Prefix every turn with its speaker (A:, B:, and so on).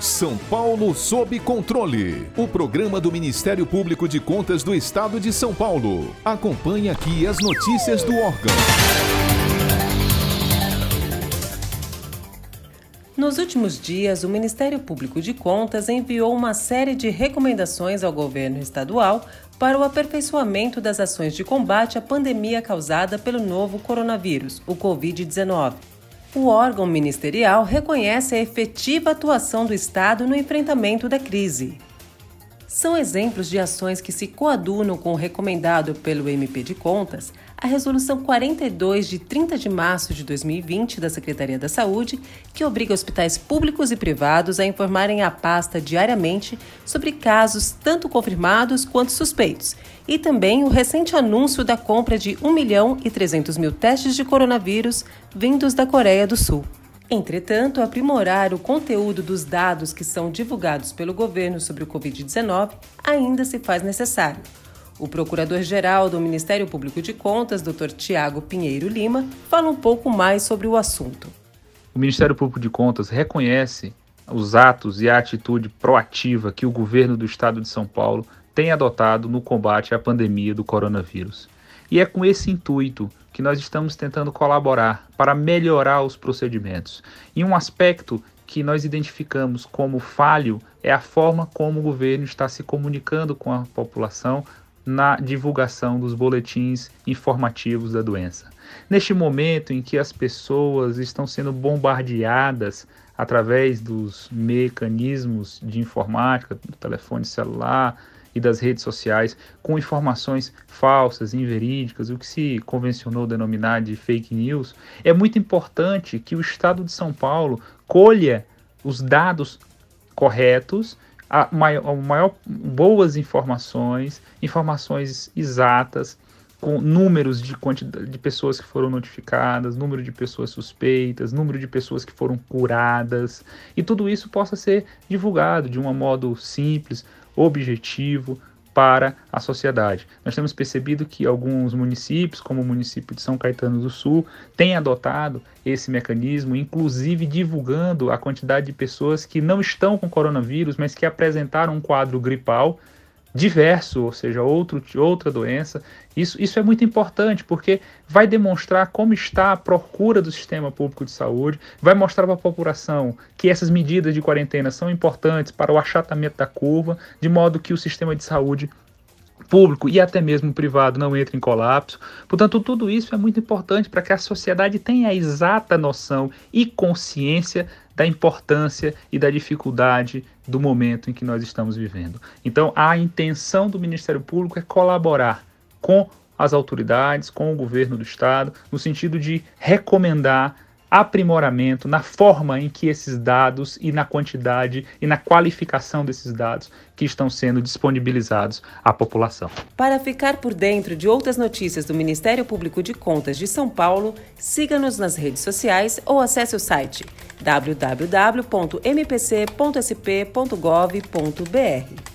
A: São Paulo sob controle. O programa do Ministério Público de Contas do Estado de São Paulo. Acompanhe aqui as notícias do órgão.
B: Nos últimos dias, o Ministério Público de Contas enviou uma série de recomendações ao governo estadual para o aperfeiçoamento das ações de combate à pandemia causada pelo novo coronavírus, o Covid-19. O órgão ministerial reconhece a efetiva atuação do Estado no enfrentamento da crise. São exemplos de ações que se coadunam com o recomendado pelo MP de Contas a Resolução 42 de 30 de março de 2020 da Secretaria da Saúde, que obriga hospitais públicos e privados a informarem à pasta diariamente sobre casos tanto confirmados quanto suspeitos, e também o recente anúncio da compra de 1 milhão e 300 mil testes de coronavírus vindos da Coreia do Sul. Entretanto, aprimorar o conteúdo dos dados que são divulgados pelo governo sobre o Covid-19 ainda se faz necessário. O procurador-geral do Ministério Público de Contas, Dr. Tiago Pinheiro Lima, fala um pouco mais sobre o assunto.
C: O Ministério Público de Contas reconhece os atos e a atitude proativa que o governo do estado de São Paulo tem adotado no combate à pandemia do coronavírus. E é com esse intuito que nós estamos tentando colaborar para melhorar os procedimentos. E um aspecto que nós identificamos como falho é a forma como o governo está se comunicando com a população na divulgação dos boletins informativos da doença. Neste momento em que as pessoas estão sendo bombardeadas através dos mecanismos de informática, do telefone celular, e das redes sociais com informações falsas, inverídicas, o que se convencionou denominar de fake news, é muito importante que o Estado de São Paulo colha os dados corretos, a maior, a maior boas informações, informações exatas, com números de quantidade de pessoas que foram notificadas, número de pessoas suspeitas, número de pessoas que foram curadas, e tudo isso possa ser divulgado de um modo simples, objetivo para a sociedade. Nós temos percebido que alguns municípios, como o município de São Caetano do Sul, têm adotado esse mecanismo, inclusive divulgando a quantidade de pessoas que não estão com coronavírus, mas que apresentaram um quadro gripal diverso, ou seja, outro, outra doença. Isso, isso é muito importante porque vai demonstrar como está a procura do sistema público de saúde, vai mostrar para a população que essas medidas de quarentena são importantes para o achatamento da curva, de modo que o sistema de saúde público e até mesmo privado não entre em colapso. Portanto, tudo isso é muito importante para que a sociedade tenha a exata noção e consciência da importância e da dificuldade do momento em que nós estamos vivendo. Então, a intenção do Ministério Público é colaborar com as autoridades, com o governo do estado, no sentido de recomendar aprimoramento na forma em que esses dados e na quantidade e na qualificação desses dados que estão sendo disponibilizados à população.
B: Para ficar por dentro de outras notícias do Ministério Público de Contas de São Paulo, siga-nos nas redes sociais ou acesse o site www.mpc.sp.gov.br.